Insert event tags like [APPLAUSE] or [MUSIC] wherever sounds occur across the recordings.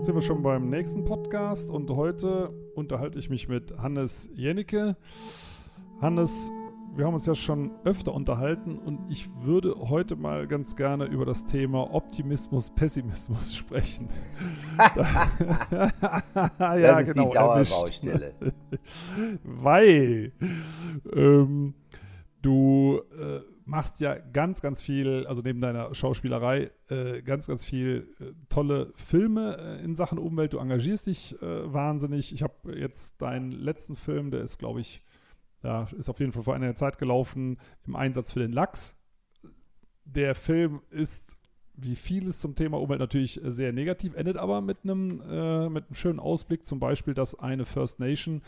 jetzt sind wir schon beim nächsten Podcast und heute unterhalte ich mich mit Hannes Jennecke. Hannes, wir haben uns ja schon öfter unterhalten und ich würde heute mal ganz gerne über das Thema Optimismus, Pessimismus [LAUGHS] sprechen. [LAUGHS] ja, das ist genau, die Dauerbaustelle. [LAUGHS] Weil ähm, du äh, machst ja ganz, ganz viel, also neben deiner Schauspielerei, äh, ganz, ganz viel äh, tolle Filme äh, in Sachen Umwelt. Du engagierst dich äh, wahnsinnig. Ich habe jetzt deinen letzten Film, der ist, glaube ich, ja, ist auf jeden Fall vor einer Zeit gelaufen, im Einsatz für den Lachs. Der Film ist wie vieles zum Thema Umwelt natürlich sehr negativ, endet aber mit einem, äh, mit einem schönen Ausblick, zum Beispiel, dass eine First Nation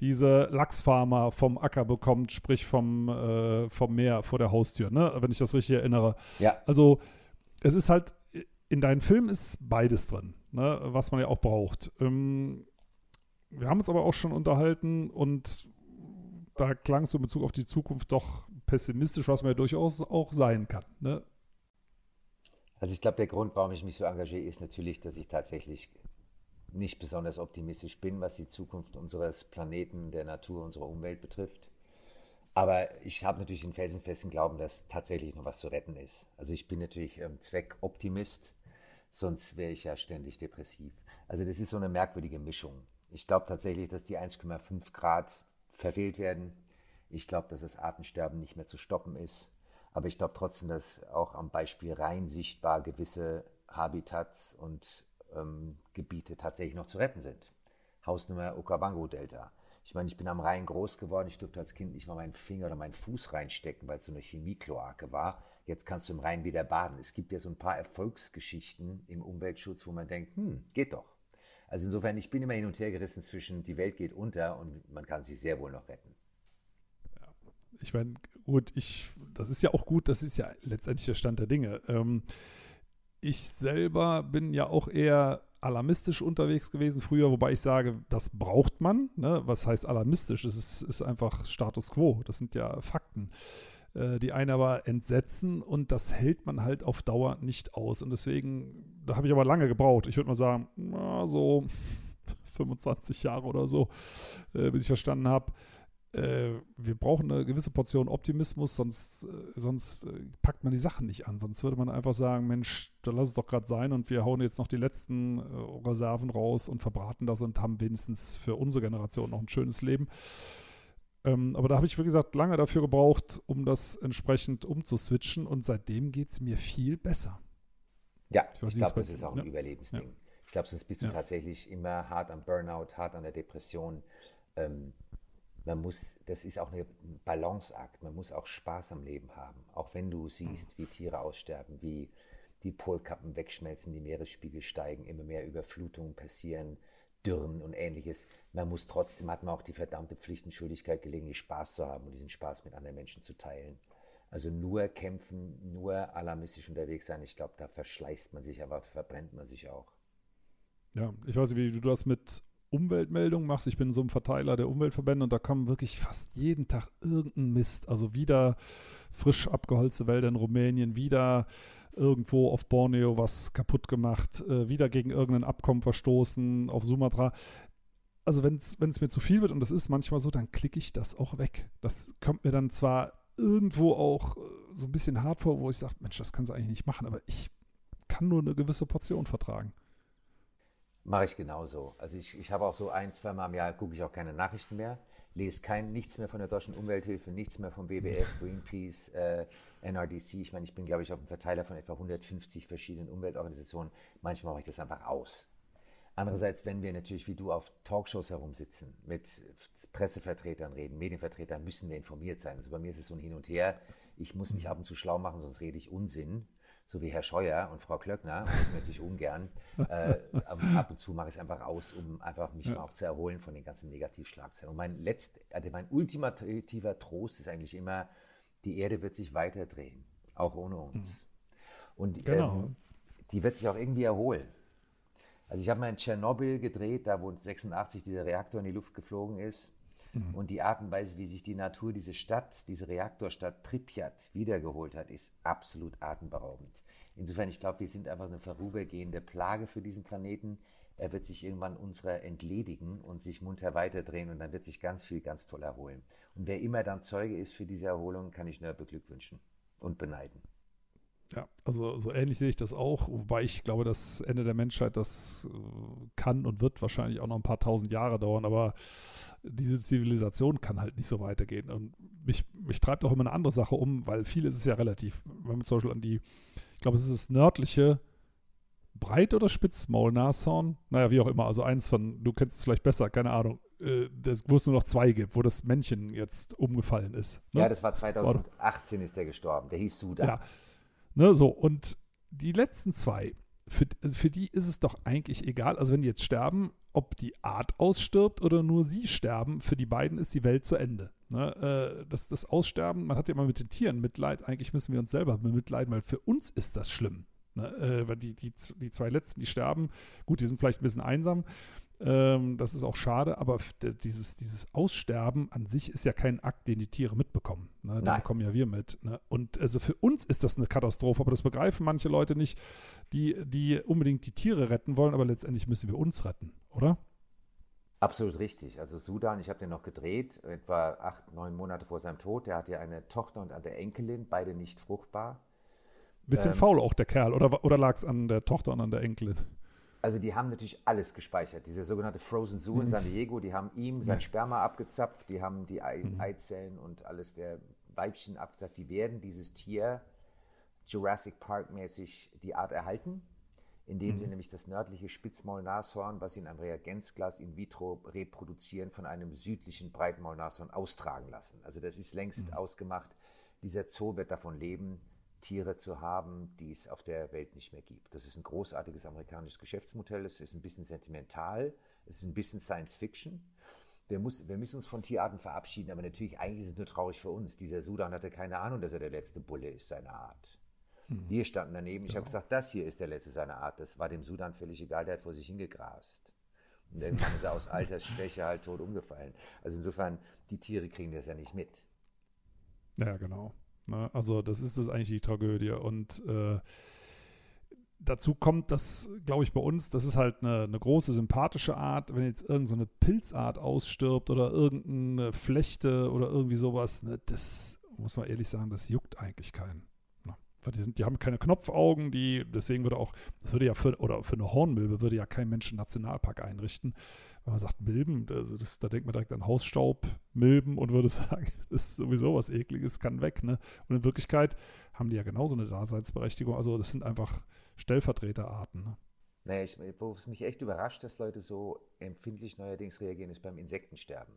diese Lachsfarmer vom Acker bekommt, sprich vom, äh, vom Meer vor der Haustür, ne? wenn ich das richtig erinnere. Ja. Also es ist halt, in deinen Filmen ist beides drin, ne? was man ja auch braucht. Ähm, wir haben uns aber auch schon unterhalten und da klang es in Bezug auf die Zukunft doch pessimistisch, was man ja durchaus auch sein kann. Ne? Also ich glaube, der Grund, warum ich mich so engagiere, ist natürlich, dass ich tatsächlich nicht besonders optimistisch bin, was die Zukunft unseres Planeten, der Natur, unserer Umwelt betrifft. Aber ich habe natürlich den felsenfesten Glauben, dass tatsächlich noch was zu retten ist. Also ich bin natürlich ähm, Zweckoptimist, sonst wäre ich ja ständig depressiv. Also das ist so eine merkwürdige Mischung. Ich glaube tatsächlich, dass die 1,5 Grad verfehlt werden. Ich glaube, dass das Artensterben nicht mehr zu stoppen ist. Aber ich glaube trotzdem, dass auch am Beispiel rein sichtbar gewisse Habitats und ähm, Gebiete tatsächlich noch zu retten sind. Hausnummer Okavango-Delta. Ich meine, ich bin am Rhein groß geworden. Ich durfte als Kind nicht mal meinen Finger oder meinen Fuß reinstecken, weil es so eine Chemiekloake war. Jetzt kannst du im Rhein wieder baden. Es gibt ja so ein paar Erfolgsgeschichten im Umweltschutz, wo man denkt, hm, geht doch. Also insofern, ich bin immer hin und her gerissen zwischen die Welt geht unter und man kann sie sehr wohl noch retten. Ja, ich meine, gut, ich, das ist ja auch gut, das ist ja letztendlich der Stand der Dinge. Ähm, ich selber bin ja auch eher alarmistisch unterwegs gewesen früher, wobei ich sage, das braucht man. Ne? Was heißt alarmistisch? Es ist, ist, einfach Status quo. Das sind ja Fakten, äh, die einen aber entsetzen und das hält man halt auf Dauer nicht aus. Und deswegen, da habe ich aber lange gebraucht. Ich würde mal sagen, na, so [LAUGHS] 25 Jahre oder so, äh, bis ich verstanden habe, äh, wir brauchen eine gewisse Portion Optimismus, sonst, äh, sonst äh, packt man die Sachen nicht an. Sonst würde man einfach sagen, Mensch, da lass es doch gerade sein und wir hauen jetzt noch die letzten äh, Reserven raus und verbraten das und haben wenigstens für unsere Generation noch ein schönes Leben. Ähm, aber da habe ich, wie gesagt, lange dafür gebraucht, um das entsprechend umzuswitchen und seitdem geht es mir viel besser. Ja, ich, ich glaube, das ist auch ein ja. Überlebensding. Ja. Ich glaube, sonst bist du ja. tatsächlich immer hart am Burnout, hart an der Depression. Ähm, man muss, das ist auch ein Balanceakt, man muss auch Spaß am Leben haben. Auch wenn du siehst, wie Tiere aussterben, wie die Polkappen wegschmelzen, die Meeresspiegel steigen, immer mehr Überflutungen passieren, Dürren und ähnliches. Man muss trotzdem, hat man auch die verdammte Pflicht und Schuldigkeit, gelegentlich Spaß zu haben und diesen Spaß mit anderen Menschen zu teilen. Also nur kämpfen, nur alarmistisch unterwegs sein, ich glaube, da verschleißt man sich, aber verbrennt man sich auch. Ja, ich weiß nicht, wie du das mit Umweltmeldungen machst. Ich bin so ein Verteiler der Umweltverbände und da kommen wirklich fast jeden Tag irgendein Mist. Also wieder frisch abgeholzte Wälder in Rumänien, wieder irgendwo auf Borneo was kaputt gemacht, äh, wieder gegen irgendein Abkommen verstoßen auf Sumatra. Also wenn es mir zu viel wird, und das ist manchmal so, dann klicke ich das auch weg. Das kommt mir dann zwar irgendwo auch äh, so ein bisschen hart vor, wo ich sage, Mensch, das kannst du eigentlich nicht machen, aber ich kann nur eine gewisse Portion vertragen. Mache ich genauso. Also ich, ich habe auch so ein, zwei Mal im Jahr gucke ich auch keine Nachrichten mehr, lese kein, nichts mehr von der Deutschen Umwelthilfe, nichts mehr vom WWF, Greenpeace, äh, NRDC. Ich meine, ich bin, glaube ich, auf dem Verteiler von etwa 150 verschiedenen Umweltorganisationen. Manchmal mache ich das einfach aus. Andererseits, wenn wir natürlich wie du auf Talkshows herumsitzen, mit Pressevertretern reden, Medienvertretern, müssen wir informiert sein. Also bei mir ist es so ein Hin und Her. Ich muss mich ab und zu schlau machen, sonst rede ich Unsinn so wie Herr Scheuer und Frau Klöckner, das möchte ich ungern. Äh, ab und zu mache ich es einfach aus, um einfach mich ja. auch zu erholen von den ganzen Negativschlagzeilen. Und mein letzt, also mein ultimativer Trost ist eigentlich immer, die Erde wird sich weiter drehen, auch ohne uns. Mhm. Und genau. ähm, die wird sich auch irgendwie erholen. Also ich habe mal in Tschernobyl gedreht, da wo 86 dieser Reaktor in die Luft geflogen ist. Mhm. Und die Art und Weise, wie sich die Natur diese Stadt, diese Reaktorstadt Pripyat wiedergeholt hat, ist absolut atemberaubend. Insofern, ich glaube, wir sind einfach eine vorübergehende Plage für diesen Planeten. Er wird sich irgendwann unserer entledigen und sich munter weiterdrehen und dann wird sich ganz viel ganz toll erholen. Und wer immer dann Zeuge ist für diese Erholung, kann ich nur beglückwünschen und beneiden. Ja, also so ähnlich sehe ich das auch, wobei ich glaube, das Ende der Menschheit, das äh, kann und wird wahrscheinlich auch noch ein paar tausend Jahre dauern, aber diese Zivilisation kann halt nicht so weitergehen. Und mich, mich treibt auch immer eine andere Sache um, weil viel ist es ja relativ. Wenn man zum Beispiel an die, ich glaube, es ist das nördliche Breit- oder Spitzmaulnashorn, naja, wie auch immer, also eins von, du kennst es vielleicht besser, keine Ahnung, äh, wo es nur noch zwei gibt, wo das Männchen jetzt umgefallen ist. Ne? Ja, das war 2018 ist der gestorben, der hieß Suda. Ja, Ne, so, und die letzten zwei, für, also für die ist es doch eigentlich egal, also wenn die jetzt sterben, ob die Art ausstirbt oder nur sie sterben, für die beiden ist die Welt zu Ende. Ne? Äh, das, das Aussterben, man hat ja immer mit den Tieren Mitleid, eigentlich müssen wir uns selber mitleiden, weil für uns ist das schlimm. Ne? Äh, weil die, die, die zwei letzten, die sterben, gut, die sind vielleicht ein bisschen einsam, ähm, das ist auch schade, aber dieses, dieses Aussterben an sich ist ja kein Akt, den die Tiere mitbekommen. Ne? Den bekommen ja wir mit. Ne? Und also für uns ist das eine Katastrophe, aber das begreifen manche Leute nicht, die, die unbedingt die Tiere retten wollen, aber letztendlich müssen wir uns retten, oder? Absolut richtig. Also Sudan, ich habe den noch gedreht, etwa acht, neun Monate vor seinem Tod. Der hat ja eine Tochter und eine Enkelin, beide nicht fruchtbar. Bisschen ähm, faul auch der Kerl, oder, oder lag es an der Tochter und an der Enkelin? Also die haben natürlich alles gespeichert. Diese sogenannte Frozen Zoo mhm. in San Diego, die haben ihm sein Sperma abgezapft, die haben die Ei mhm. Eizellen und alles der Weibchen abgezapft. Die werden dieses Tier Jurassic Park mäßig die Art erhalten, indem mhm. sie nämlich das nördliche Spitzmaulnashorn, was sie in einem Reagenzglas in vitro reproduzieren, von einem südlichen Breitmaulnashorn austragen lassen. Also das ist längst mhm. ausgemacht. Dieser Zoo wird davon leben, Tiere zu haben, die es auf der Welt nicht mehr gibt. Das ist ein großartiges amerikanisches Geschäftsmodell. Es ist ein bisschen sentimental. Es ist ein bisschen Science Fiction. Wir, muss, wir müssen uns von Tierarten verabschieden, aber natürlich eigentlich ist es nur traurig für uns. Dieser Sudan hatte keine Ahnung, dass er der letzte Bulle ist seiner Art. Hm. Wir standen daneben. Ich genau. habe gesagt, das hier ist der letzte seiner Art. Das war dem Sudan völlig egal. Der hat vor sich hingegrast. Und irgendwann ist er aus [LAUGHS] Altersschwäche halt tot umgefallen. Also insofern, die Tiere kriegen das ja nicht mit. Ja, genau. Ne? Also das ist es eigentlich die Tragödie. Und äh, dazu kommt, dass, glaube ich, bei uns, das ist halt eine, eine große sympathische Art, wenn jetzt irgendeine so Pilzart ausstirbt oder irgendeine Flechte oder irgendwie sowas, ne, das muss man ehrlich sagen, das juckt eigentlich keinen. Ne? Die, sind, die haben keine Knopfaugen, die, deswegen würde auch, das würde ja für, oder für eine Hornmilbe würde ja kein Mensch einen Nationalpark einrichten, wenn man sagt Milben, also das, da denkt man direkt an Hausstaub, Milben und würde [LAUGHS] sagen, das ist sowieso was Ekliges, kann weg. Ne? Und in Wirklichkeit haben die ja genauso eine Daseinsberechtigung. Also das sind einfach Stellvertreterarten. Ne? Naja, ich, wo es mich echt überrascht, dass Leute so empfindlich neuerdings reagieren, ist beim Insektensterben.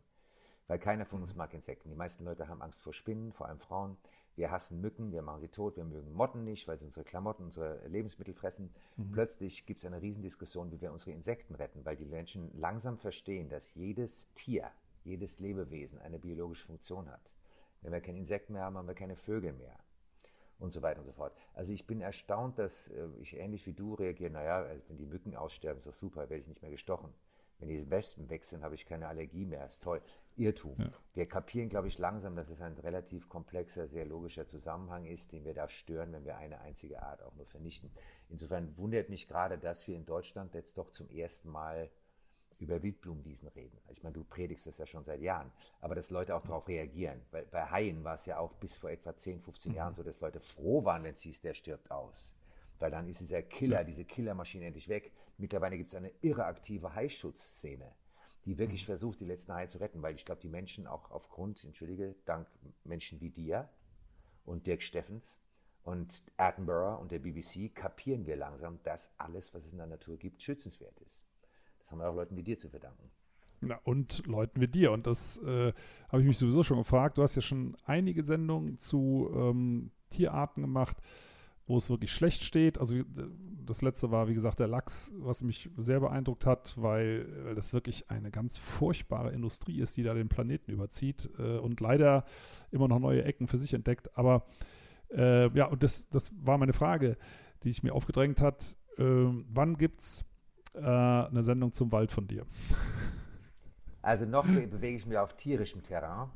Weil keiner von uns mag Insekten. Die meisten Leute haben Angst vor Spinnen, vor allem Frauen. Wir hassen Mücken, wir machen sie tot, wir mögen Motten nicht, weil sie unsere Klamotten, unsere Lebensmittel fressen. Mhm. Plötzlich gibt es eine Riesendiskussion, wie wir unsere Insekten retten, weil die Menschen langsam verstehen, dass jedes Tier, jedes Lebewesen eine biologische Funktion hat. Wenn wir keine Insekten mehr haben, haben wir keine Vögel mehr. Und so weiter und so fort. Also ich bin erstaunt, dass äh, ich ähnlich wie du reagiere, naja, wenn die Mücken aussterben, ist doch super, werde ich nicht mehr gestochen. Wenn die Wespen wechseln, habe ich keine Allergie mehr. Ist toll. Irrtum. Ja. Wir kapieren, glaube ich, langsam, dass es ein relativ komplexer, sehr logischer Zusammenhang ist, den wir da stören, wenn wir eine einzige Art auch nur vernichten. Insofern wundert mich gerade, dass wir in Deutschland jetzt doch zum ersten Mal über Wildblumenwiesen reden. Ich meine, du predigst das ja schon seit Jahren, aber dass Leute auch darauf reagieren. Weil bei Haien war es ja auch bis vor etwa 10, 15 mhm. Jahren so, dass Leute froh waren, wenn es hieß, der stirbt aus. Weil dann ist dieser Killer, ja. diese Killermaschine endlich weg. Mittlerweile gibt es eine irre aktive Haischutzszene, die wirklich mhm. versucht, die letzten Haie zu retten, weil ich glaube, die Menschen auch aufgrund, entschuldige, dank Menschen wie dir und Dirk Steffens und Attenborough und der BBC kapieren wir langsam, dass alles, was es in der Natur gibt, schützenswert ist. Das haben wir auch Leuten wie dir zu verdanken. Na, und Leuten wie dir. Und das äh, habe ich mich sowieso schon gefragt. Du hast ja schon einige Sendungen zu ähm, Tierarten gemacht wo es wirklich schlecht steht. Also das letzte war, wie gesagt, der Lachs, was mich sehr beeindruckt hat, weil, weil das wirklich eine ganz furchtbare Industrie ist, die da den Planeten überzieht äh, und leider immer noch neue Ecken für sich entdeckt. Aber äh, ja, und das, das war meine Frage, die sich mir aufgedrängt hat. Äh, wann gibt es äh, eine Sendung zum Wald von dir? [LAUGHS] Also noch bewege ich mich auf tierischem Terrain.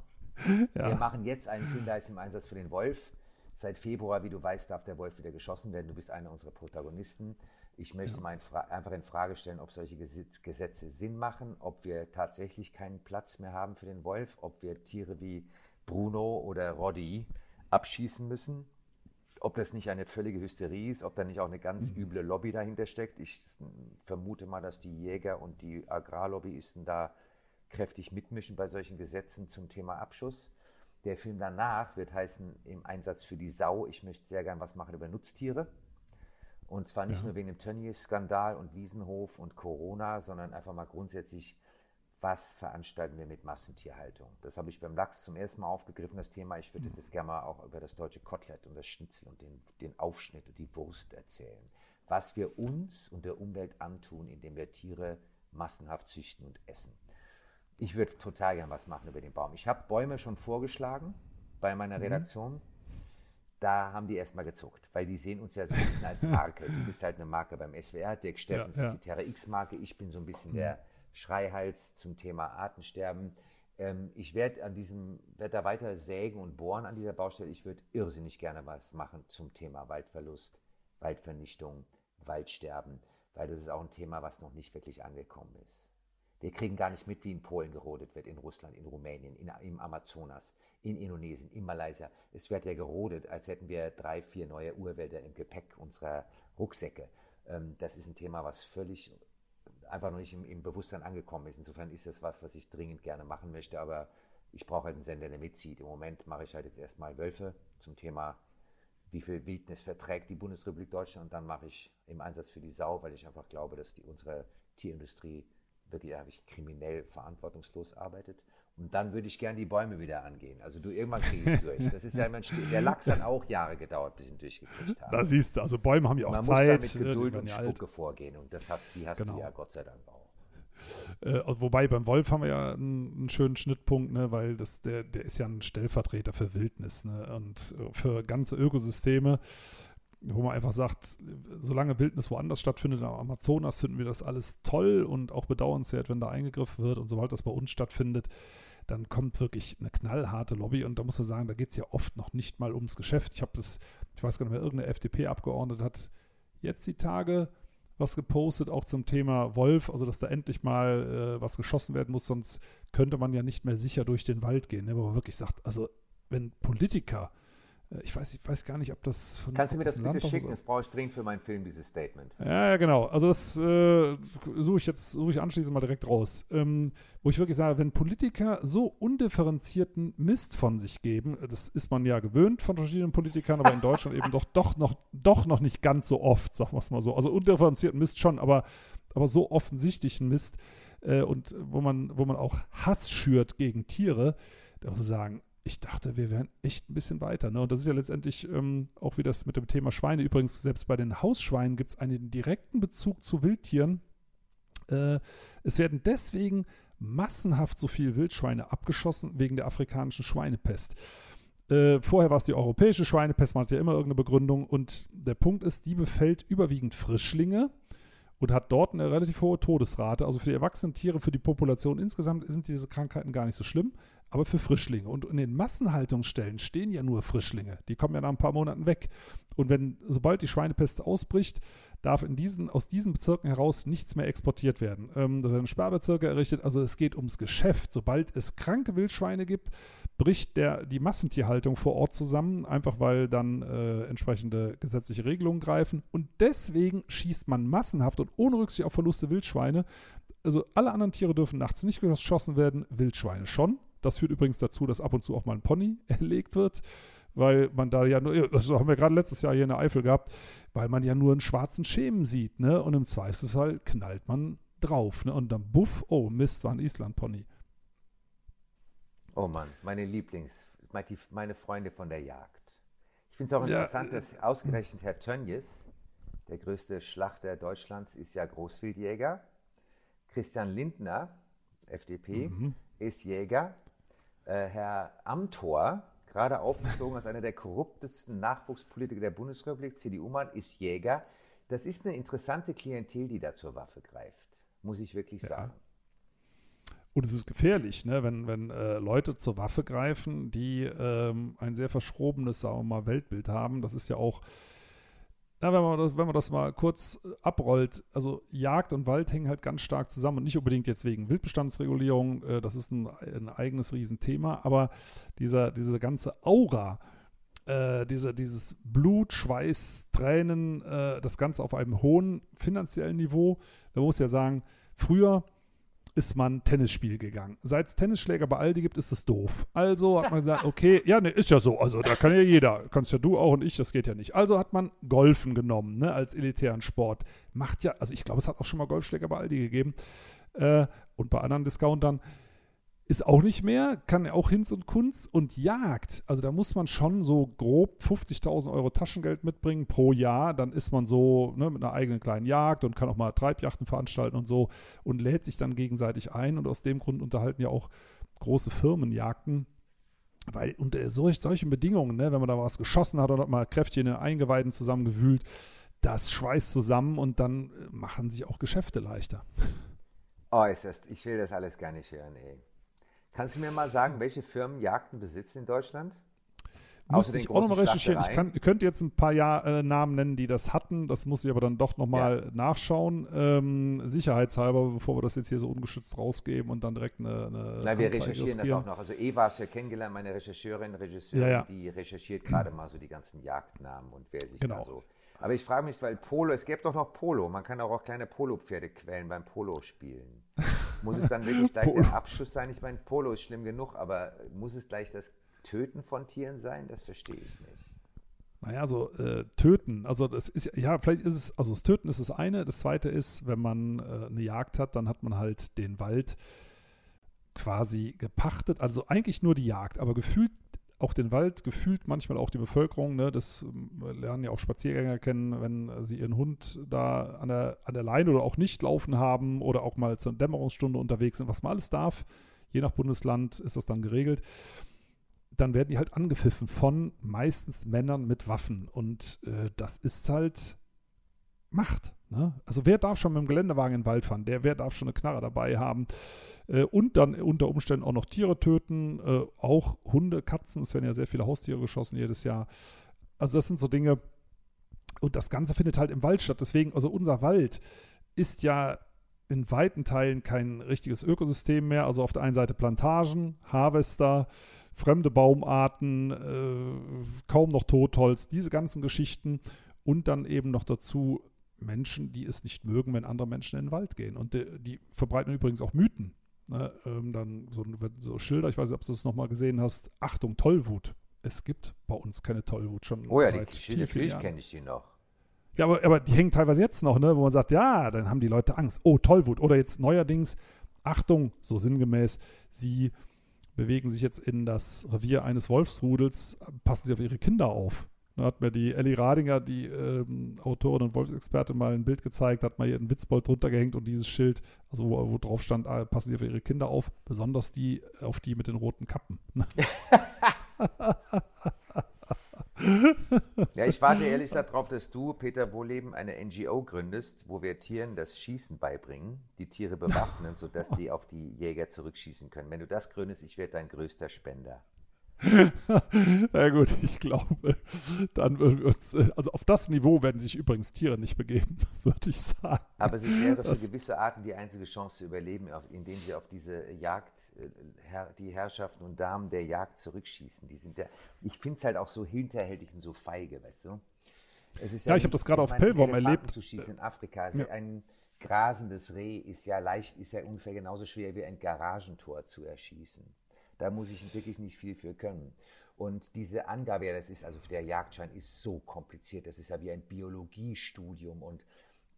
Ja. Wir machen jetzt einen Film, der ist im Einsatz für den Wolf. Seit Februar, wie du weißt, darf der Wolf wieder geschossen werden. Du bist einer unserer Protagonisten. Ich möchte ja. mal in einfach in Frage stellen, ob solche Gesetze Sinn machen, ob wir tatsächlich keinen Platz mehr haben für den Wolf, ob wir Tiere wie Bruno oder Roddy abschießen müssen, ob das nicht eine völlige Hysterie ist, ob da nicht auch eine ganz mhm. üble Lobby dahinter steckt. Ich vermute mal, dass die Jäger und die Agrarlobbyisten da kräftig mitmischen bei solchen Gesetzen zum Thema Abschuss. Der Film danach wird heißen Im Einsatz für die Sau. Ich möchte sehr gern was machen über Nutztiere. Und zwar nicht ja. nur wegen dem Tönnies-Skandal und Wiesenhof und Corona, sondern einfach mal grundsätzlich, was veranstalten wir mit Massentierhaltung? Das habe ich beim Lachs zum ersten Mal aufgegriffen, das Thema. Ich würde mhm. jetzt gerne mal auch über das deutsche Kotelett und das Schnitzel und den, den Aufschnitt und die Wurst erzählen. Was wir uns und der Umwelt antun, indem wir Tiere massenhaft züchten und essen. Ich würde total gern was machen über den Baum. Ich habe Bäume schon vorgeschlagen bei meiner mhm. Redaktion. Da haben die erstmal gezuckt, weil die sehen uns ja so ein bisschen als Marke. Du bist halt eine Marke beim SWR, Dirk Steffens ja, ja. ist die Terra X-Marke, ich bin so ein bisschen mhm. der Schreihals zum Thema Artensterben. Ähm, ich werde an diesem, werde da weiter sägen und bohren an dieser Baustelle. Ich würde irrsinnig gerne was machen zum Thema Waldverlust, Waldvernichtung, Waldsterben, weil das ist auch ein Thema, was noch nicht wirklich angekommen ist. Wir kriegen gar nicht mit, wie in Polen gerodet wird, in Russland, in Rumänien, in, im Amazonas, in Indonesien, in Malaysia. Es wird ja gerodet, als hätten wir drei, vier neue Urwälder im Gepäck unserer Rucksäcke. Ähm, das ist ein Thema, was völlig einfach noch nicht im, im, Bewusstsein angekommen ist. Insofern ist das was, was ich dringend gerne machen möchte, aber ich brauche halt einen Sender, der mitzieht. Im Moment mache ich halt jetzt erstmal Wölfe zum Thema, wie viel Wildnis verträgt die Bundesrepublik Deutschland und dann mache ich im Einsatz für die Sau, weil ich einfach glaube, dass die, unsere Tierindustrie wirklich habe ich kriminell verantwortungslos arbeitet. Und dann würde ich gerne die Bäume wieder angehen. Also du irgendwann kriegst es durch. Das ist ja immer der Lachs hat auch Jahre gedauert, bis ihn durchgekriegt haben. Da siehst du, also Bäume haben ja auch Man Zeit. Man muss da mit Geduld und Spucke alt. vorgehen und das hast, die hast genau. du ja Gott sei Dank auch. Äh, wobei beim Wolf haben wir ja einen, einen, schönen Schnittpunkt, ne, weil das, der, der ist ja ein Stellvertreter für Wildnis ne, und äh, für ganze Ökosysteme wo man einfach sagt, solange Wildnis woanders stattfindet, am Amazonas finden wir das alles toll und auch bedauernswert, wenn da eingegriffen wird und sobald das bei uns stattfindet, dann kommt wirklich eine knallharte Lobby und da muss man sagen, da geht es ja oft noch nicht mal ums Geschäft. Ich habe das, ich weiß gar nicht mehr, irgendeine FDP-Abgeordnete hat jetzt die Tage was gepostet, auch zum Thema Wolf, also dass da endlich mal äh, was geschossen werden muss, sonst könnte man ja nicht mehr sicher durch den Wald gehen, ne? wo man wirklich sagt, also wenn Politiker ich weiß, ich weiß gar nicht, ob das von Kannst du mir das bitte Land schicken? Das brauche ich dringend für meinen Film, dieses Statement. Ja, ja genau. Also das äh, suche ich jetzt, suche ich anschließend mal direkt raus. Ähm, wo ich wirklich sage, wenn Politiker so undifferenzierten Mist von sich geben, das ist man ja gewöhnt von verschiedenen Politikern, aber in [LAUGHS] Deutschland eben doch, doch, noch, doch noch nicht ganz so oft, sagen wir es mal so. Also undifferenzierten Mist schon, aber, aber so offensichtlichen Mist äh, und wo man, wo man auch Hass schürt gegen Tiere, da muss ich sagen, ich dachte, wir wären echt ein bisschen weiter. Ne? Und das ist ja letztendlich ähm, auch wie das mit dem Thema Schweine. Übrigens, selbst bei den Hausschweinen gibt es einen direkten Bezug zu Wildtieren. Äh, es werden deswegen massenhaft so viele Wildschweine abgeschossen wegen der afrikanischen Schweinepest. Äh, vorher war es die europäische Schweinepest, man hat ja immer irgendeine Begründung. Und der Punkt ist, die befällt überwiegend Frischlinge und hat dort eine relativ hohe Todesrate. Also für die erwachsenen Tiere, für die Population insgesamt sind diese Krankheiten gar nicht so schlimm aber für Frischlinge. Und in den Massenhaltungsstellen stehen ja nur Frischlinge. Die kommen ja nach ein paar Monaten weg. Und wenn, sobald die Schweinepest ausbricht, darf in diesen, aus diesen Bezirken heraus nichts mehr exportiert werden. Ähm, da werden Sperrbezirke errichtet. Also es geht ums Geschäft. Sobald es kranke Wildschweine gibt, bricht der, die Massentierhaltung vor Ort zusammen, einfach weil dann äh, entsprechende gesetzliche Regelungen greifen. Und deswegen schießt man massenhaft und ohne Rücksicht auf Verluste Wildschweine. Also alle anderen Tiere dürfen nachts nicht geschossen werden, Wildschweine schon. Das führt übrigens dazu, dass ab und zu auch mal ein Pony [LAUGHS] erlegt wird, weil man da ja nur, also haben wir gerade letztes Jahr hier in der Eifel gehabt, weil man ja nur einen schwarzen Schemen sieht, ne? Und im Zweifelsfall knallt man drauf, ne? Und dann buff, oh Mist, war ein Island-Pony. Oh Mann, meine Lieblings, meine Freunde von der Jagd. Ich finde es auch interessant, ja, dass ausgerechnet Herr Tönjes, der größte Schlachter Deutschlands, ist ja Großwildjäger. Christian Lindner, FDP, mhm. ist Jäger. Äh, Herr Amthor, gerade aufgeflogen als einer der korruptesten Nachwuchspolitiker der Bundesrepublik, CDU-Mann, ist Jäger. Das ist eine interessante Klientel, die da zur Waffe greift, muss ich wirklich sagen. Und es ist gefährlich, ne? wenn, wenn äh, Leute zur Waffe greifen, die ähm, ein sehr verschrobenes, sagen wir mal, Weltbild haben. Das ist ja auch, na, wenn, man das, wenn man das mal kurz äh, abrollt, also Jagd und Wald hängen halt ganz stark zusammen und nicht unbedingt jetzt wegen Wildbestandsregulierung, äh, das ist ein, ein eigenes Riesenthema, aber dieser, diese ganze Aura, äh, diese, dieses Blut, Schweiß, Tränen, äh, das Ganze auf einem hohen finanziellen Niveau, da muss ich ja sagen, früher ist man Tennisspiel gegangen. Seit es Tennisschläger bei Aldi gibt, ist es doof. Also hat man gesagt, okay, ja, ne, ist ja so. Also da kann ja jeder. Kannst ja du auch und ich, das geht ja nicht. Also hat man Golfen genommen, ne, als elitären Sport. Macht ja, also ich glaube, es hat auch schon mal Golfschläger bei Aldi gegeben. Äh, und bei anderen Discountern ist auch nicht mehr, kann auch Hinz und Kunz und Jagd. Also da muss man schon so grob 50.000 Euro Taschengeld mitbringen pro Jahr. Dann ist man so ne, mit einer eigenen kleinen Jagd und kann auch mal Treibjachten veranstalten und so und lädt sich dann gegenseitig ein. Und aus dem Grund unterhalten ja auch große Firmen Jagden. Weil unter solch, solchen Bedingungen, ne, wenn man da was geschossen hat oder hat mal kräftig in den Eingeweiden zusammengewühlt, das schweißt zusammen und dann machen sich auch Geschäfte leichter. Das, ich will das alles gar nicht hören, ey. Kannst du mir mal sagen, welche Firmen Jagden besitzen in Deutschland? Muss ich auch nochmal recherchieren. Ich kann, könnte jetzt ein paar Jahr, äh, Namen nennen, die das hatten. Das muss ich aber dann doch nochmal ja. nachschauen. Ähm, sicherheitshalber, bevor wir das jetzt hier so ungeschützt rausgeben und dann direkt eine. eine Na, wir recherchieren riskieren. das auch noch. Also Eva du ja kennengelernt, meine Rechercheurin, Regisseurin, ja, ja. die recherchiert gerade mal so die ganzen Jagdnamen und wer sich genau. da so. Aber ich frage mich, weil Polo, es gäbe doch noch Polo. Man kann auch, auch kleine Polo-Pferde quälen beim Polo spielen. [LAUGHS] Muss es dann wirklich gleich der Abschuss sein? Ich meine, Polo ist schlimm genug, aber muss es gleich das Töten von Tieren sein? Das verstehe ich nicht. Naja, so äh, töten, also das ist ja, vielleicht ist es, also das Töten ist das eine. Das zweite ist, wenn man äh, eine Jagd hat, dann hat man halt den Wald quasi gepachtet. Also eigentlich nur die Jagd, aber gefühlt auch den Wald, gefühlt manchmal auch die Bevölkerung. Ne? Das ähm, lernen ja auch Spaziergänger kennen, wenn sie ihren Hund da an der, an der Leine oder auch nicht laufen haben oder auch mal zur Dämmerungsstunde unterwegs sind, was man alles darf. Je nach Bundesland ist das dann geregelt. Dann werden die halt angepfiffen von meistens Männern mit Waffen. Und äh, das ist halt Macht. Ne? Also wer darf schon mit dem Geländewagen in den Wald fahren? Der, wer darf schon eine Knarre dabei haben? Äh, und dann unter Umständen auch noch Tiere töten, äh, auch Hunde, Katzen, es werden ja sehr viele Haustiere geschossen jedes Jahr. Also das sind so Dinge, und das Ganze findet halt im Wald statt. Deswegen, also unser Wald ist ja in weiten Teilen kein richtiges Ökosystem mehr. Also auf der einen Seite Plantagen, Harvester, fremde Baumarten, äh, kaum noch Totholz, diese ganzen Geschichten und dann eben noch dazu Menschen, die es nicht mögen, wenn andere Menschen in den Wald gehen. Und die, die verbreiten übrigens auch Mythen. Ne, ähm, dann so, so, Schilder, ich weiß nicht, ob du es nochmal gesehen hast. Achtung, Tollwut. Es gibt bei uns keine Tollwut schon. Oh ja, seit die Schilder, natürlich kenne ich die noch. Ja, aber, aber die hängen teilweise jetzt noch, ne, wo man sagt, ja, dann haben die Leute Angst. Oh, Tollwut. Oder jetzt neuerdings, Achtung, so sinngemäß, sie bewegen sich jetzt in das Revier eines Wolfsrudels, passen sie auf ihre Kinder auf. Da hat mir die Ellie Radinger, die ähm, Autorin und Wolfsexpertin, mal ein Bild gezeigt, hat mal hier einen Witzbold drunter gehängt und dieses Schild, also wo, wo drauf stand, ah, passen Sie auf Ihre Kinder auf, besonders die auf die mit den roten Kappen. [LAUGHS] ja, ich warte ehrlich gesagt darauf, dass du, Peter Wohleben, eine NGO gründest, wo wir Tieren das Schießen beibringen, die Tiere bewaffnen, sodass die auf die Jäger zurückschießen können. Wenn du das gründest, ich werde dein größter Spender. [LAUGHS] Na gut, ich glaube, dann würden wir uns, äh, also auf das Niveau werden sich übrigens Tiere nicht begeben, [LAUGHS] würde ich sagen. Aber es wäre für das, gewisse Arten die einzige Chance zu überleben, indem sie auf diese Jagd, äh, die Herrschaften und Damen der Jagd zurückschießen. Die sind ja, ich finde es halt auch so hinterhältig und so feige, weißt du? ja, ja ich habe das gerade auf Pellworm erlebt. zu schießen in Afrika. Also ja. Ein grasendes Reh ist ja leicht, ist ja ungefähr genauso schwer wie ein Garagentor zu erschießen. Da muss ich wirklich nicht viel für können. Und diese Angabe, ja, das ist also der Jagdschein ist so kompliziert. Das ist ja wie ein Biologiestudium und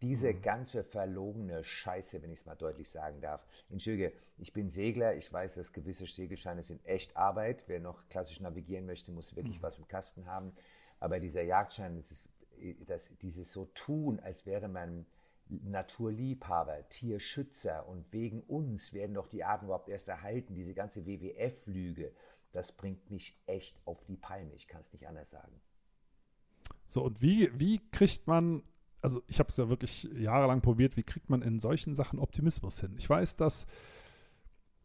diese mhm. ganze verlogene Scheiße, wenn ich es mal deutlich sagen darf. Entschuldige, ich bin Segler, ich weiß, dass gewisse Segelscheine sind echt Arbeit. Wer noch klassisch navigieren möchte, muss wirklich mhm. was im Kasten haben. Aber dieser Jagdschein, das ist, das, dieses so tun, als wäre man Naturliebhaber, Tierschützer und wegen uns werden doch die Arten überhaupt erst erhalten. Diese ganze WWF-Lüge, das bringt mich echt auf die Palme. Ich kann es nicht anders sagen. So, und wie, wie kriegt man, also ich habe es ja wirklich jahrelang probiert, wie kriegt man in solchen Sachen Optimismus hin? Ich weiß, dass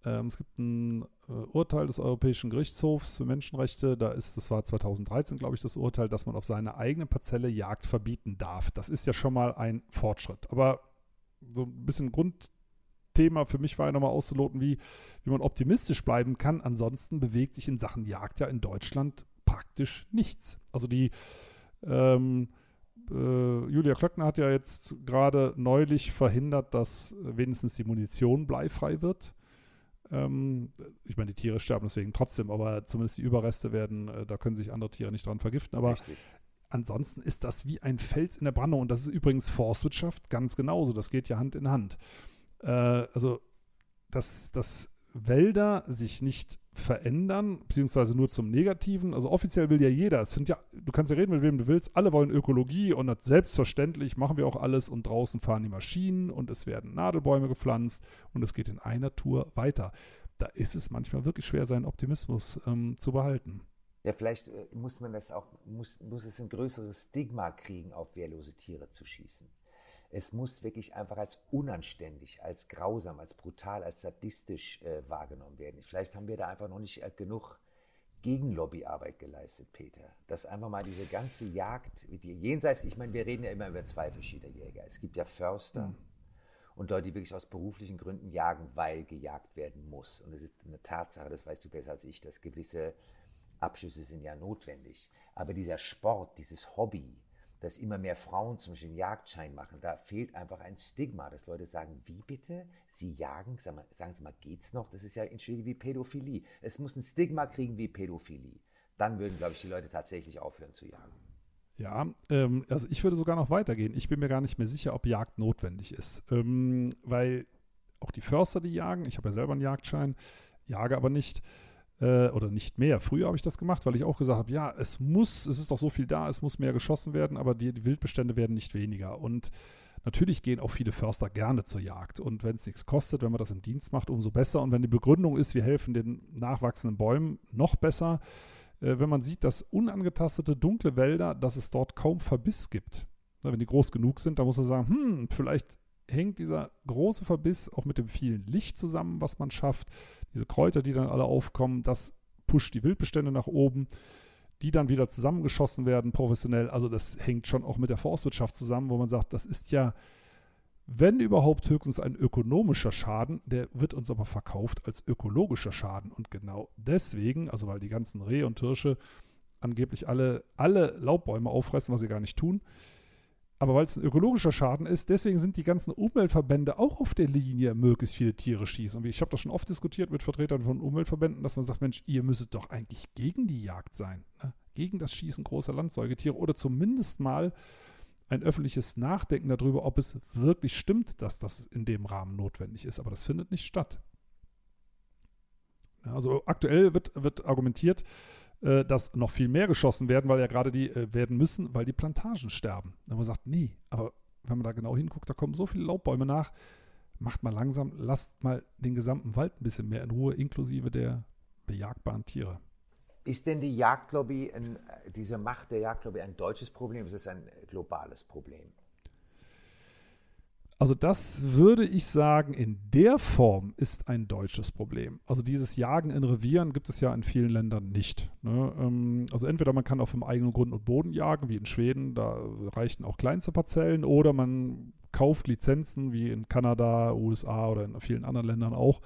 Ähm, es gibt ein äh, Urteil des Europäischen Gerichtshofs für Menschenrechte. Da ist, das war 2013, glaube ich, das Urteil, dass man auf seine eigene Parzelle Jagd verbieten darf. Das ist ja schon mal ein Fortschritt. Aber so ein bisschen Grundthema für mich war ja nochmal auszuloten, wie, wie man optimistisch bleiben kann. Ansonsten bewegt sich in Sachen Jagd ja in Deutschland praktisch nichts. Also die ähm, äh, Julia Klöckner hat ja jetzt gerade neulich verhindert, dass wenigstens die Munition bleifrei wird. Ähm, ich meine, die Tiere sterben deswegen trotzdem, aber zumindest die Überreste werden, äh, da können sich andere Tiere nicht dran vergiften. Aber Richtig. ansonsten ist das wie ein Fels in der Brandung. Und das ist übrigens Forstwirtschaft ganz genauso. Das geht ja Hand in Hand. Äh, also, dass, dass Wälder sich nicht verändern, beziehungsweise nur zum Negativen. Also offiziell will ja jeder, es sind ja, du kannst ja reden, mit wem du willst, alle wollen Ökologie und selbstverständlich machen wir auch alles und draußen fahren die Maschinen und es werden Nadelbäume gepflanzt und es geht in einer Tour weiter. Da ist es manchmal wirklich schwer, seinen Optimismus ähm, zu behalten. Ja, vielleicht äh, muss man das auch, muss, muss es ein größeres Stigma kriegen, auf wehrlose Tiere zu schießen. Es muss wirklich einfach als unanständig, als grausam, als brutal, als sadistisch äh, wahrgenommen werden. Vielleicht haben wir da einfach noch nicht äh, genug Gegenlobbyarbeit geleistet, Peter. Dass einfach mal diese ganze Jagd, jenseits, ich meine, wir reden ja immer über zwei verschiedene Jäger. Es gibt ja Förster mhm. und Leute, die wirklich aus beruflichen Gründen jagen, weil gejagt werden muss. Und es ist eine Tatsache, das weißt du besser als ich, dass gewisse Abschüsse sind ja notwendig. Aber dieser Sport, dieses Hobby, dass immer mehr Frauen zum Beispiel einen Jagdschein machen. Da fehlt einfach ein Stigma, dass Leute sagen, wie bitte? Sie jagen? Sag mal, sagen Sie mal, geht's noch? Das ist ja entschuldige wie Pädophilie. Es muss ein Stigma kriegen wie Pädophilie. Dann würden, glaube ich, die Leute tatsächlich aufhören zu jagen. Ja, ähm, also ich würde sogar noch weitergehen. Ich bin mir gar nicht mehr sicher, ob Jagd notwendig ist. Ähm, weil auch die Förster, die jagen, ich habe ja selber einen Jagdschein, jage aber nicht äh, oder nicht mehr. Früher habe ich das gemacht, weil ich auch gesagt habe, ja, es muss, es ist doch so viel da, es muss mehr geschossen werden, aber die, die Wildbestände werden nicht weniger. Und natürlich gehen auch viele Förster gerne zur Jagd. Und wenn es nichts kostet, wenn man das im Dienst macht, umso besser. Und wenn die Begründung ist, wir helfen den nachwachsenden Bäumen, noch besser. Äh, wenn man sieht, dass unangetastete dunkle Wälder, dass es dort kaum Verbiss gibt. wenn die groß genug sind, dann muss man sagen, hm, vielleicht hängt dieser große Verbiss auch mit dem vielen Licht zusammen, was man schafft diese Kräuter, die dann alle aufkommen, das pusht die Wildbestände nach oben, die dann wieder zusammengeschossen werden, professionell. Also das hängt schon auch mit der Forstwirtschaft zusammen, wo man sagt, das ist ja, wenn überhaupt, höchstens ein ökonomischer Schaden, der wird uns aber verkauft als ökologischer Schaden. Und genau deswegen, also weil die ganzen Rehe und Hirsche angeblich alle, alle Laubbäume auffressen, was sie gar nicht tun, aber weil es ein ökologischer Schaden ist, deswegen sind die ganzen Umweltverbände auch auf der Linie, möglichst viele Tiere schießen. Und ich habe das schon oft diskutiert mit Vertretern von Umweltverbänden, dass man sagt, Mensch, ihr müsstet doch eigentlich gegen die Jagd sein, ne? gegen das Schießen großer Landsäugetiere oder zumindest mal ein öffentliches Nachdenken darüber, ob es wirklich stimmt, dass das in dem Rahmen notwendig ist. Aber das findet nicht statt. Also aktuell wird, wird argumentiert, äh, dass noch viel mehr geschossen werden, weil ja gerade die äh, werden müssen, weil die Plantagen sterben. Wenn man sagt, nee, aber wenn man da genau hinguckt, da kommen so viele Laubbäume nach, macht mal langsam, lasst mal den gesamten Wald ein bisschen mehr in Ruhe, inklusive der bejagbaren Tiere. Ist denn die Jagdlobby, ein, diese Macht der Jagdlobby ein deutsches Problem? Ist es ein globales Problem? Also das würde ich sagen, in der Form ist ein deutsches Problem. Also dieses Jagen in Revieren gibt es ja in vielen Ländern nicht. Ne? Ähm, also entweder man kann auf dem eigenen Grund und Boden jagen, wie in Schweden, da reichen auch kleinste Parzellen, oder man kauft Lizenzen, wie in Kanada, USA oder in vielen anderen Ländern auch.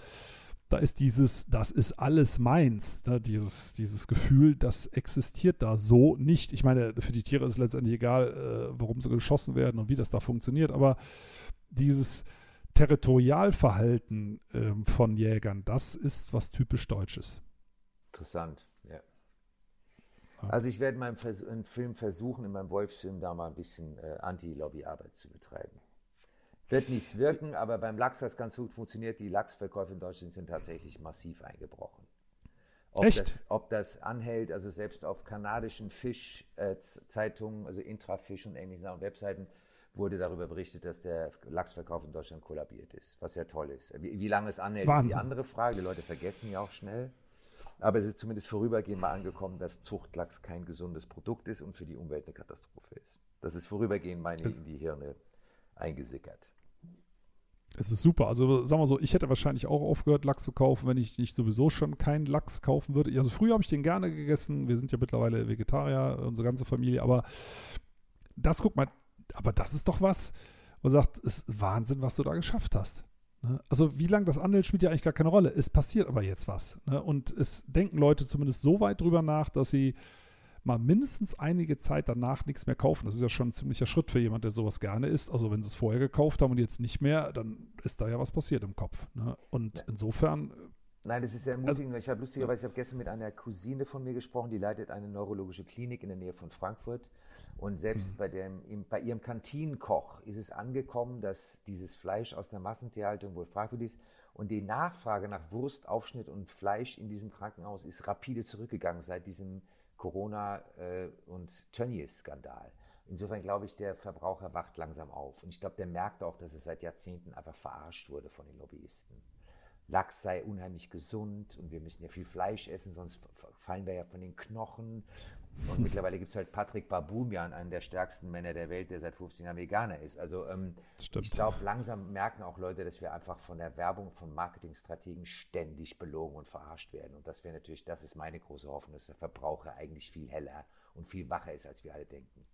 Da ist dieses, das ist alles meins, ne? dieses, dieses Gefühl, das existiert da so nicht. Ich meine, für die Tiere ist letztendlich egal, äh, warum sie geschossen werden und wie das da funktioniert, aber dieses Territorialverhalten ähm, von Jägern, das ist was typisch Deutsches. Interessant, ja. Also ich werde in meinem Vers in Film versuchen, in meinem Wolfsfilm da mal ein bisschen äh, Anti-Lobbyarbeit zu betreiben. Wird nichts wirken, aber beim Lachs hat es ganz gut funktioniert. Die Lachsverkäufe in Deutschland sind tatsächlich massiv eingebrochen. Ob, Echt? Das, ob das anhält, also selbst auf kanadischen Fischzeitungen, äh, also Intrafisch und ähnlichen Webseiten, wurde darüber berichtet, dass der Lachsverkauf in Deutschland kollabiert ist, was ja toll ist. Wie, wie lange es anhält, Wahnsinn. ist die andere Frage. Die Leute vergessen ja auch schnell. Aber es ist zumindest vorübergehend mal angekommen, dass Zuchtlachs kein gesundes Produkt ist und für die Umwelt eine Katastrophe ist. Das ist vorübergehend, meine ich, in die Hirne eingesickert. Es ist super. Also sagen wir so, ich hätte wahrscheinlich auch aufgehört, Lachs zu kaufen, wenn ich nicht sowieso schon keinen Lachs kaufen würde. Also früher habe ich den gerne gegessen. Wir sind ja mittlerweile Vegetarier, unsere ganze Familie. Aber das, guck mal, aber das ist doch was, wo man sagt, es ist Wahnsinn, was du da geschafft hast. Ne? Also wie lange das anhält, spielt ja eigentlich gar keine Rolle. Es passiert aber jetzt was. Ne? Und es denken Leute zumindest so weit drüber nach, dass sie mal mindestens einige Zeit danach nichts mehr kaufen. Das ist ja schon ein ziemlicher Schritt für jemand, der sowas gerne isst. Also wenn sie es vorher gekauft haben und jetzt nicht mehr, dann ist da ja was passiert im Kopf. Ne? Und ja. insofern. Nein, das ist sehr ermutigend. Also, ich habe lustigerweise, ich habe gestern mit einer Cousine von mir gesprochen, die leitet eine neurologische Klinik in der Nähe von Frankfurt. Und selbst mhm. bei, dem, bei ihrem Kantinenkoch ist es angekommen, dass dieses Fleisch aus der Massentierhaltung wohl fragwürdig ist. Und die Nachfrage nach Wurst, Aufschnitt und Fleisch in diesem Krankenhaus ist rapide zurückgegangen seit diesem Corona- äh, und Tönnies-Skandal. Insofern glaube ich, der Verbraucher wacht langsam auf. Und ich glaube, der merkt auch, dass es seit Jahrzehnten einfach verarscht wurde von den Lobbyisten. Lachs sei unheimlich gesund und wir müssen ja viel Fleisch essen, sonst fallen wir ja von den Knochen. Und mittlerweile gibt es halt Patrick Baboumian, einen der stärksten Männer der Welt, der seit 15 Jahren Veganer ist. Also ähm, ich glaube, langsam merken auch Leute, dass wir einfach von der Werbung, von Marketingstrategen ständig belogen und verarscht werden. Und das wäre natürlich, das ist meine große Hoffnung, dass der Verbraucher eigentlich viel heller und viel wacher ist, als wir alle denken.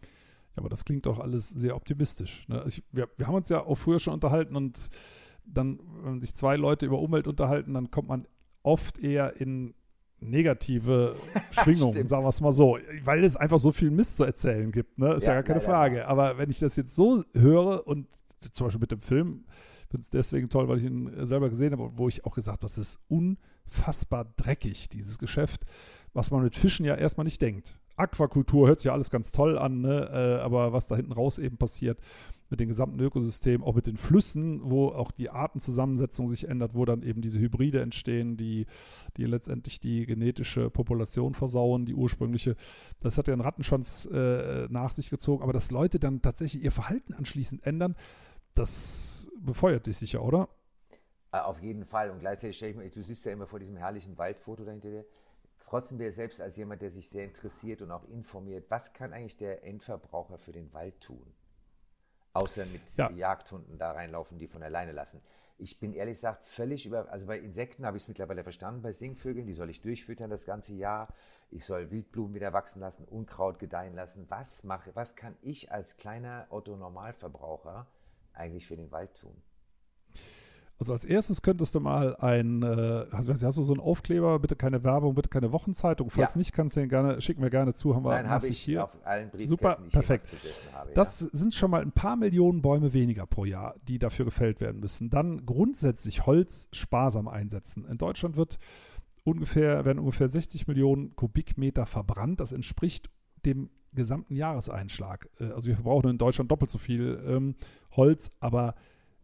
Ja, aber das klingt doch alles sehr optimistisch. Ne? Ich, wir, wir haben uns ja auch früher schon unterhalten und dann, wenn sich zwei Leute über Umwelt unterhalten, dann kommt man oft eher in negative [LAUGHS] Schwingungen, sagen wir es mal so, weil es einfach so viel Mist zu erzählen gibt, ne? Ist ja, ja gar keine Frage. Aber wenn ich das jetzt so höre und zum Beispiel mit dem Film, ich finde es deswegen toll, weil ich ihn selber gesehen habe, wo ich auch gesagt habe, das ist unfassbar dreckig, dieses Geschäft, was man mit Fischen ja erstmal nicht denkt. Aquakultur hört sich ja alles ganz toll an, ne? Äh, aber was da hinten raus eben passiert, mit dem gesamten Ökosystem, auch mit den Flüssen, wo auch die Artenzusammensetzung sich ändert, wo dann eben diese Hybride entstehen, die, die letztendlich die genetische Population versauen, die ursprüngliche. Das hat ja einen Rattenschwanz äh, nach sich gezogen, aber dass Leute dann tatsächlich ihr Verhalten anschließend ändern, das befeuert dich sicher, oder? Äh, auf jeden Fall. Und gleichzeitig stelle ich mir, du siehst ja immer vor diesem herrlichen Waldfoto dahinter dir, trotzdem wäre selbst als jemand, der sich sehr interessiert und auch informiert, was kann eigentlich der Endverbraucher für den Wald tun? Außer mit ja. Jagdhunden da reinlaufen, die von alleine lassen. Ich bin ehrlich gesagt völlig über, also bei Insekten habe ich es mittlerweile verstanden, bei Singvögeln, die soll ich durchfüttern das ganze Jahr. Ich soll Wildblumen wieder wachsen lassen, Unkraut gedeihen lassen. Was mache, was kann ich als kleiner Otto-Normalverbraucher eigentlich für den Wald tun? Also als erstes könntest du mal ein, äh, hast, hast, du so einen Aufkleber, bitte keine Werbung, bitte keine Wochenzeitung. Falls ja. nicht, kannst du den gerne, schicken wir gerne zu, haben wir Nein, habe ich hier. auf allen Super, perfekt. Habe, das ja. sind schon mal ein paar Millionen Bäume weniger pro Jahr, die dafür gefällt werden müssen. Dann grundsätzlich Holz sparsam einsetzen. In Deutschland wird ungefähr, werden ungefähr 60 Millionen Kubikmeter verbrannt. Das entspricht dem gesamten Jahreseinschlag. Äh, also wir verbrauchen in Deutschland doppelt so viel ähm, Holz, aber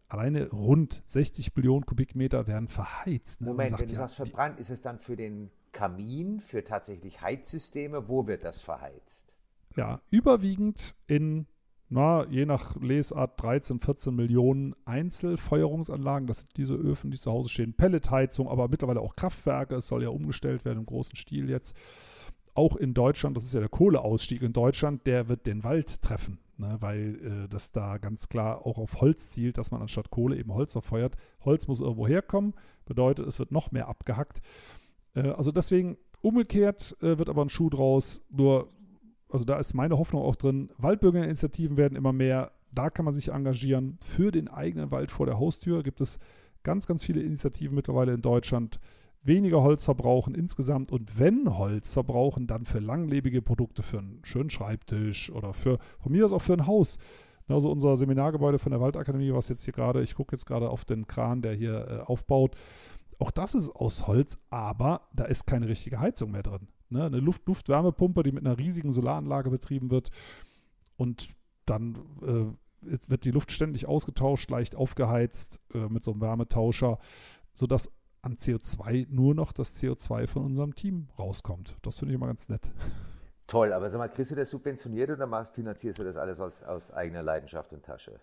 alleine rund 60 Millionen Kubikmeter werden verheizt. Ne? Moment, sagt, wenn du ja, sagst verbrannt, ist es dann für den Kamin, für tatsächlich Heizsysteme? Wo wird das verheizt? Ja, überwiegend in, na, je nach Lesart 13, 14 Millionen Einzelfeuerungsanlagen. Das sind diese Öfen, die zu Hause stehen. Pelletheizung, aber mittlerweile auch Kraftwerke. Es soll ja umgestellt werden im großen Stil jetzt. Auch in Deutschland, das ist ja der Kohleausstieg in Deutschland, der wird den Wald treffen ne, weil äh, das da ganz klar auch auf Holz zielt, dass man anstatt Kohle eben Holz verfeuert. Holz muss irgendwo herkommen, bedeutet, es wird noch mehr abgehackt. Äh, also deswegen umgekehrt äh, wird aber ein Schuh draus, nur, also da ist meine Hoffnung auch drin, Waldbürgerinitiativen werden immer mehr, da kann man sich engagieren. Für den eigenen Wald vor der Haustür gibt es ganz, ganz viele Initiativen mittlerweile in Deutschland weniger Holz verbrauchen insgesamt und wenn Holz verbrauchen, dann für langlebige Produkte, für einen schönen Schreibtisch oder für, von mir aus auch für ein Haus. Also unser Seminargebäude von der Waldakademie, was jetzt hier gerade, ich gucke jetzt gerade auf den Kran, der hier äh, aufbaut, auch das ist aus Holz, aber da ist keine richtige Heizung mehr drin. Ne? Eine Luft Luftwärmepumpe, die mit einer riesigen Solaranlage betrieben wird und dann äh, wird die Luft ständig ausgetauscht, leicht aufgeheizt äh, mit so einem Wärmetauscher, sodass an CO2 nur noch das CO2 von unserem Team rauskommt. Das finde ich immer ganz nett. Toll, aber sag mal, kriegst du das subventioniert oder machst, finanzierst du das alles aus, aus eigener Leidenschaft und Tasche?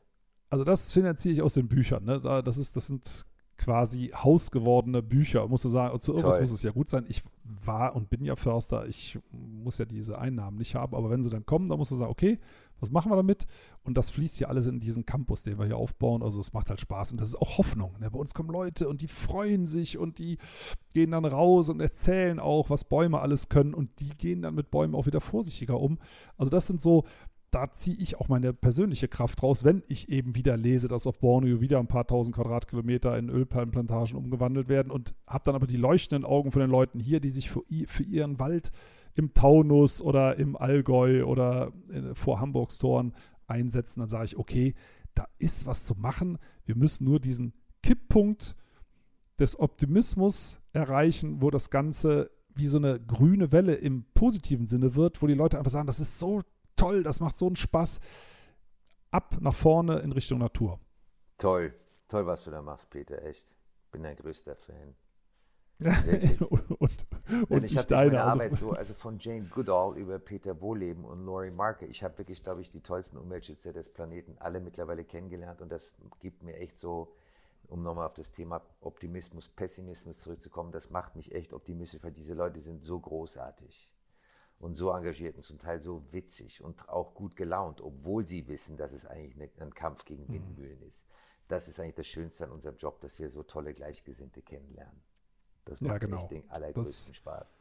Also das finanziere ich aus den Büchern. Ne? Das, ist, das sind quasi hausgewordene Bücher. Musst du sagen, zu irgendwas Toll. muss es ja gut sein. Ich war und bin ja Förster. Ich muss ja diese Einnahmen nicht haben. Aber wenn sie dann kommen, dann musst du sagen, okay, Was machen wir damit? Und das fließt hier alles in diesen Campus, den wir hier aufbauen. Also es macht halt Spaß und das ist auch Hoffnung. Ne? Bei uns kommen Leute und die freuen sich und die gehen dann raus und erzählen auch, was Bäume alles können und die gehen dann mit Bäumen auch wieder vorsichtiger um. Also das sind so da ziehe ich auch meine persönliche Kraft raus, wenn ich eben wieder lese, dass auf Borneo wieder ein paar tausend Quadratkilometer in Ölpalmenplantagen umgewandelt werden und habe dann aber die leuchtenden Augen von den Leuten hier, die sich für, für ihren Wald im Taunus oder im Allgäu oder in, vor Hamburgs Toren einsetzen. Dann sage ich, okay, da ist was zu machen. Wir müssen nur diesen Kipppunkt des Optimismus erreichen, wo das Ganze wie so eine grüne Welle im positiven Sinne wird, wo die Leute einfach sagen, das ist so toll, das macht so einen Spaß. Ab nach vorne in Richtung Natur. Toll, toll, was du da machst, Peter, echt. Bin dein größter Fan. [LAUGHS] und, und, und ich habe meine also Arbeit so, also von Jane Goodall über Peter Wohleben und Laurie Marke. Ich habe wirklich, glaube ich, die tollsten Umweltschützer des Planeten alle mittlerweile kennengelernt und das gibt mir echt so, um nochmal auf das Thema Optimismus, Pessimismus zurückzukommen, das macht mich echt optimistisch, weil diese Leute sind so großartig und so engagiert und zum Teil so witzig und auch gut gelaunt, obwohl sie wissen, dass es eigentlich eine, ein Kampf gegen mhm. Windmühlen mhm. ist. Das ist eigentlich das Schönste an unserem Job, dass wir so tolle Gleichgesinnte kennenlernen. Das macht ja, genau. echt den allergrößten das, Spaß.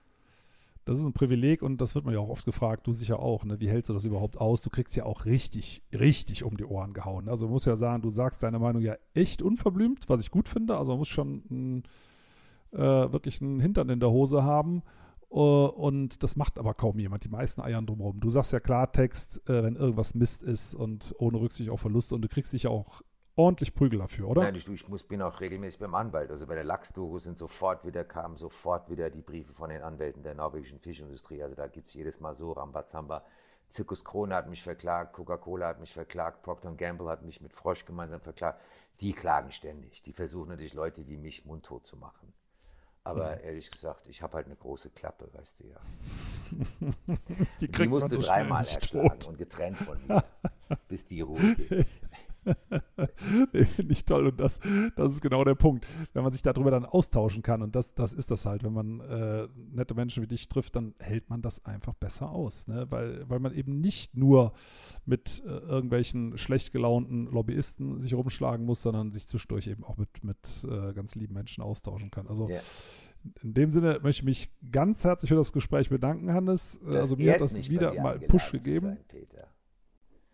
Das ist ein Privileg und das wird man ja auch oft gefragt, du sicher auch, ne? wie hältst du das überhaupt aus? Du kriegst ja auch richtig, richtig um die Ohren gehauen. Also muss ja sagen, du sagst deine Meinung ja echt unverblümt, was ich gut finde. Also man muss schon ein, äh, wirklich einen Hintern in der Hose haben äh, und das macht aber kaum jemand. Die meisten eiern drumherum. Du sagst ja Klartext, äh, wenn irgendwas Mist ist und ohne Rücksicht auf Verluste und du kriegst dich ja auch ordentlich Prügel dafür, oder? Nein, ich, ich muss, bin auch regelmäßig beim Anwalt. Also bei der Lachs-Doku sind sofort wieder, kamen sofort wieder die Briefe von den Anwälten der norwegischen Fischindustrie. Also da gibt es jedes Mal so Rambazamba. Zirkus Krone hat mich verklagt, Coca-Cola hat mich verklagt, Procter Gamble hat mich mit Frosch gemeinsam verklagt. Die klagen ständig. Die versuchen natürlich Leute wie mich mundtot zu machen. Aber mhm. ehrlich gesagt, ich habe halt eine große Klappe, weißt du ja. [LAUGHS] die, die musste so dreimal erschlagen tot. und getrennt von mir, bis die Ruhe geht. [LAUGHS] [LAUGHS] nee, Finde ich toll. Und das, das ist genau der Punkt. Wenn man sich darüber dann austauschen kann, und das, das ist das halt, wenn man äh, nette Menschen wie dich trifft, dann hält man das einfach besser aus. Ne? Weil, weil man eben nicht nur mit äh, irgendwelchen schlecht gelaunten Lobbyisten sich rumschlagen muss, sondern sich zwischendurch eben auch mit, mit äh, ganz lieben Menschen austauschen kann. Also yeah. In dem Sinne möchte ich mich ganz herzlich für das Gespräch bedanken, Hannes. Das also mir hat das wieder mal Push gegeben. Sein,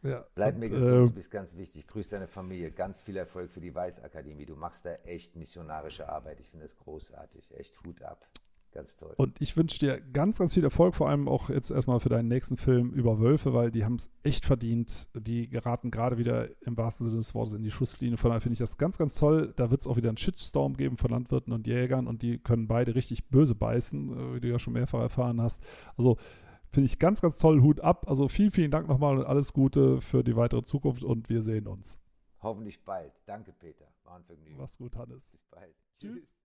ja, Bleib und, mir gesund, äh, du bist ganz wichtig. Grüß deine Familie. Ganz viel Erfolg für die Waldakademie. Du machst da echt missionarische Arbeit. Ich finde das großartig. Echt Hut ab. Ganz toll. Und ich wünsche dir ganz, ganz viel Erfolg, vor allem auch jetzt erstmal für deinen nächsten Film über Wölfe, weil die haben es echt verdient. Die geraten gerade wieder im wahrsten Sinne des Wortes in die Schusslinie. Von daher finde ich das ganz, ganz toll. Da wird es auch wieder einen Shitstorm geben von Landwirten und Jägern und die können beide richtig böse beißen, äh, wie du ja schon mehrfach erfahren hast. Also Finde ich ganz, ganz toll. Hut ab. Also vielen, vielen Dank nochmal und alles Gute für die weitere Zukunft und wir sehen uns. Hoffentlich bald. Danke, Peter. War ein Vergnügen. Mach's gut, Hannes. Bis bald. Tschüss. Tschüss.